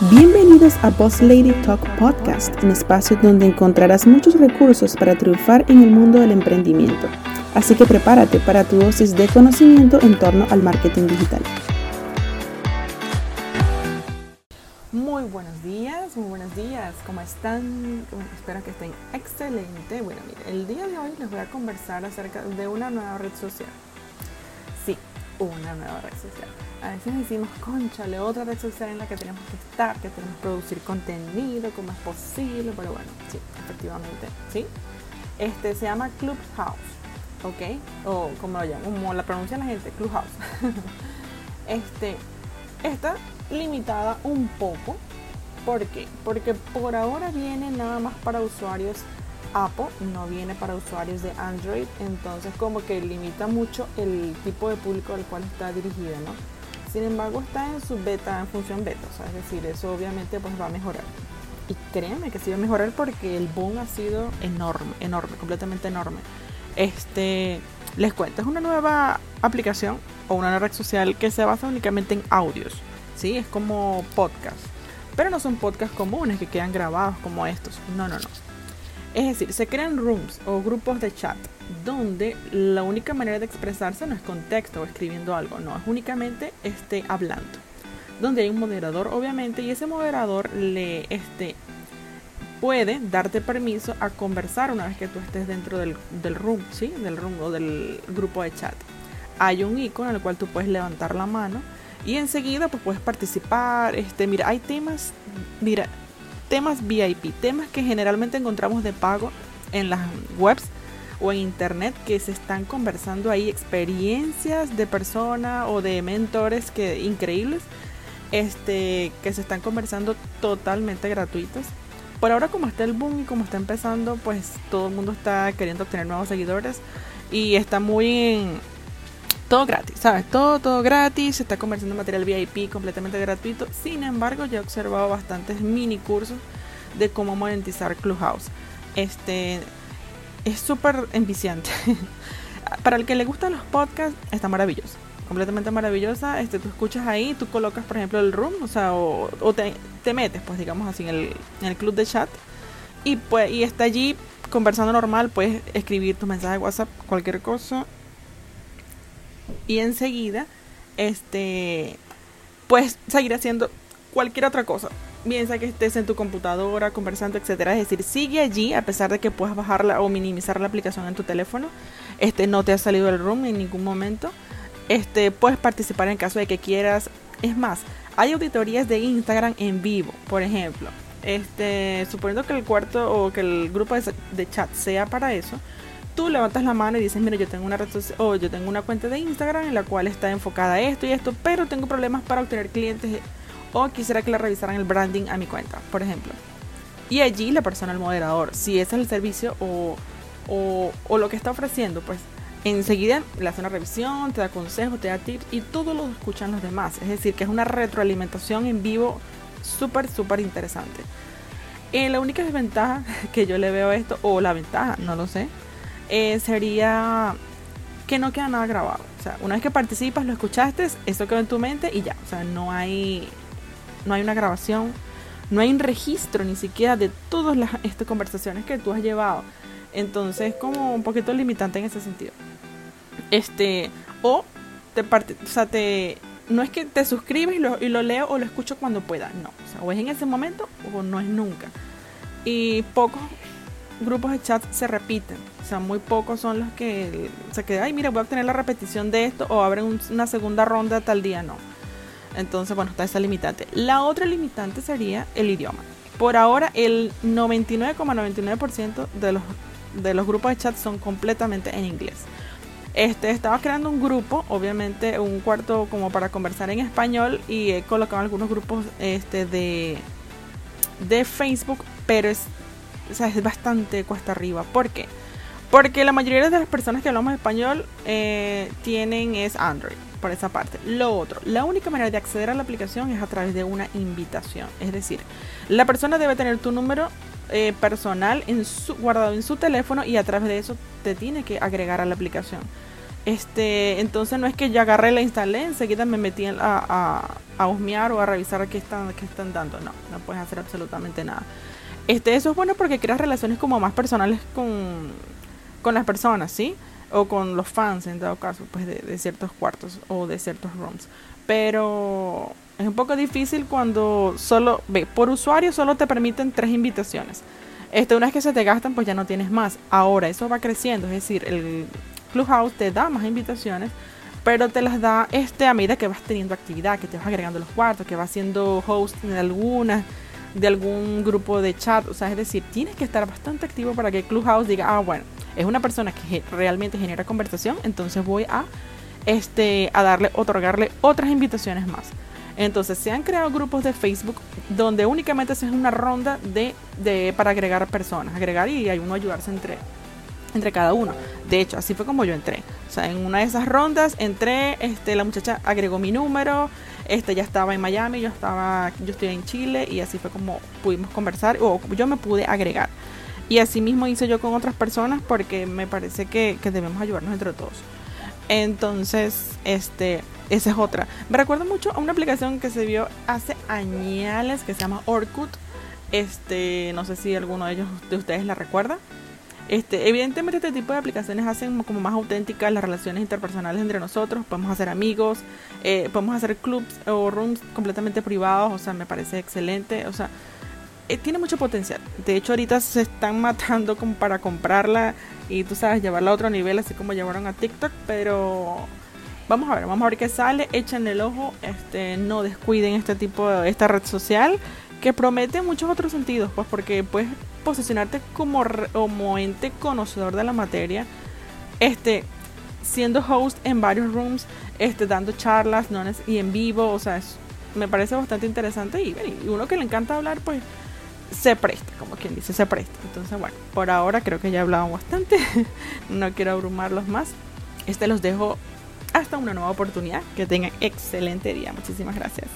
Bienvenidos a Boss Lady Talk Podcast, un espacio donde encontrarás muchos recursos para triunfar en el mundo del emprendimiento. Así que prepárate para tu dosis de conocimiento en torno al marketing digital. Muy buenos días, muy buenos días. ¿Cómo están? espero que estén excelente. Bueno, mire, el día de hoy les voy a conversar acerca de una nueva red social. Una nueva red social a veces decimos, conchale, otra red social en la que tenemos que estar, que tenemos que producir contenido, como es posible, pero bueno, sí, efectivamente, sí. Este se llama Clubhouse, ¿ok? O como lo llaman, como la pronuncia la gente, Clubhouse. este, está limitada un poco, ¿por qué? Porque por ahora viene nada más para usuarios Apple, no viene para usuarios de Android, entonces como que limita mucho el tipo de público al cual está dirigida, ¿no? Sin embargo, está en su beta, en función beta, o sea, es decir, eso obviamente pues va a mejorar. Y créanme que sí va a mejorar porque el boom ha sido enorme, enorme, completamente enorme. Este, les cuento, es una nueva aplicación o una nueva red social que se basa únicamente en audios, ¿sí? Es como podcast. Pero no son podcasts comunes que quedan grabados como estos. No, no, no. Es decir, se crean rooms o grupos de chat donde la única manera de expresarse no es con texto o escribiendo algo, no, es únicamente este, hablando. Donde hay un moderador, obviamente, y ese moderador le este, puede darte permiso a conversar una vez que tú estés dentro del, del room, ¿sí? Del room o del grupo de chat. Hay un icono en el cual tú puedes levantar la mano y enseguida pues puedes participar. Este, mira, hay temas, mira, temas VIP, temas que generalmente encontramos de pago en las webs o en internet que se están conversando ahí experiencias de personas o de mentores que increíbles este que se están conversando totalmente gratuitos. Por ahora como está el boom y como está empezando pues todo el mundo está queriendo obtener nuevos seguidores y está muy todo gratis, ¿sabes? Todo, todo gratis, se está conversando material VIP completamente gratuito. Sin embargo, yo he observado bastantes mini cursos de cómo monetizar Clubhouse. Este es súper enviciante. Para el que le gustan los podcasts, está maravilloso. Completamente maravillosa. Este, tú escuchas ahí, tú colocas, por ejemplo, el room, o sea, o, te, metes, pues digamos así, en el, en el club de chat. Y, pues, y está allí conversando normal, puedes escribir tu mensaje de WhatsApp, cualquier cosa y enseguida este puedes seguir haciendo cualquier otra cosa. Bien sea que estés en tu computadora conversando etcétera. Es decir sigue allí a pesar de que puedas bajarla o minimizar la aplicación en tu teléfono. Este no te ha salido el room en ningún momento. Este puedes participar en caso de que quieras. Es más hay auditorías de Instagram en vivo por ejemplo. Este suponiendo que el cuarto o que el grupo de chat sea para eso tú levantas la mano y dices, mira, yo tengo una red o yo tengo una cuenta de Instagram en la cual está enfocada esto y esto, pero tengo problemas para obtener clientes o quisiera que le revisaran el branding a mi cuenta, por ejemplo. Y allí la persona, el moderador, si ese es el servicio o, o, lo que está ofreciendo, pues enseguida le hace una revisión, te da consejos, te da tips y todo lo escuchan los demás. Es decir, que es una retroalimentación en vivo súper, súper interesante. Eh, la única desventaja que yo le veo a esto, o la ventaja, no lo sé, eh, sería que no queda nada grabado. O sea, una vez que participas, lo escuchaste, eso quedó en tu mente y ya. O sea, no hay, no hay una grabación, no hay un registro ni siquiera de todas las estas conversaciones que tú has llevado. Entonces, como un poquito limitante en ese sentido. Este, o te parte, o sea, te, no es que te suscribes y lo, y lo leo o lo escucho cuando pueda, no. O sea, o es en ese momento o no es nunca. Y pocos grupos de chat se repiten. O sea, muy pocos son los que se quedan, ay, mira, voy a obtener la repetición de esto o abren una segunda ronda tal día, no. Entonces, bueno, está esa limitante. La otra limitante sería el idioma. Por ahora, el 99,99% de los, de los grupos de chat son completamente en inglés. Este, estaba creando un grupo, obviamente un cuarto como para conversar en español y he colocado algunos grupos este, de, de Facebook, pero es o sea, es bastante cuesta arriba. ¿Por qué? Porque la mayoría de las personas que hablamos español eh, tienen es Android, por esa parte. Lo otro, la única manera de acceder a la aplicación es a través de una invitación. Es decir, la persona debe tener tu número eh, personal en su, guardado en su teléfono y a través de eso te tiene que agregar a la aplicación. Este, entonces no es que ya agarré, la instalé, enseguida me metí a, a husmear o a revisar qué están, qué están dando. No, no puedes hacer absolutamente nada. Este, eso es bueno porque creas relaciones como más personales con, con las personas, ¿sí? O con los fans, en dado caso, pues de, ciertos cuartos o de ciertos rooms. Pero es un poco difícil cuando solo, ve, por usuario solo te permiten tres invitaciones. Este, una vez que se te gastan, pues ya no tienes más. Ahora, eso va creciendo, es decir, el Clubhouse te da más invitaciones, pero te las da este a medida que vas teniendo actividad, que te vas agregando los cuartos, que vas siendo host de alguna, de algún grupo de chat. O sea, es decir, tienes que estar bastante activo para que Clubhouse diga, ah, bueno, es una persona que realmente genera conversación, entonces voy a, este, a darle, otorgarle otras invitaciones más. Entonces se han creado grupos de Facebook donde únicamente se hace una ronda de, de, para agregar personas, agregar y hay uno ayudarse entre, entre cada uno. De hecho, así fue como yo entré. O sea, en una de esas rondas entré, este, la muchacha agregó mi número, este ya estaba en Miami, yo estaba, yo estoy en Chile y así fue como pudimos conversar o yo me pude agregar. Y así mismo hice yo con otras personas porque me parece que, que debemos ayudarnos entre todos. Entonces, este, esa es otra. Me recuerda mucho a una aplicación que se vio hace años que se llama Orkut. Este, no sé si alguno de ellos de ustedes la recuerda. Este, evidentemente este tipo de aplicaciones hacen como más auténticas las relaciones interpersonales entre nosotros, podemos hacer amigos, eh, podemos hacer clubs o rooms completamente privados, o sea, me parece excelente, o sea, eh, tiene mucho potencial. De hecho, ahorita se están matando como para comprarla y tú sabes, llevarla a otro nivel, así como llevaron a TikTok, pero vamos a ver, vamos a ver qué sale, echen el ojo, este, no descuiden este tipo de esta red social que promete muchos otros sentidos, pues porque puedes posicionarte como, como ente conocedor de la materia, este, siendo host en varios rooms, este, dando charlas no y en vivo, o sea, me parece bastante interesante y, uno que le encanta hablar, pues se presta, como quien dice, se presta. Entonces, bueno, por ahora creo que ya he bastante, no quiero abrumarlos más. Este los dejo hasta una nueva oportunidad. Que tengan excelente día. Muchísimas gracias.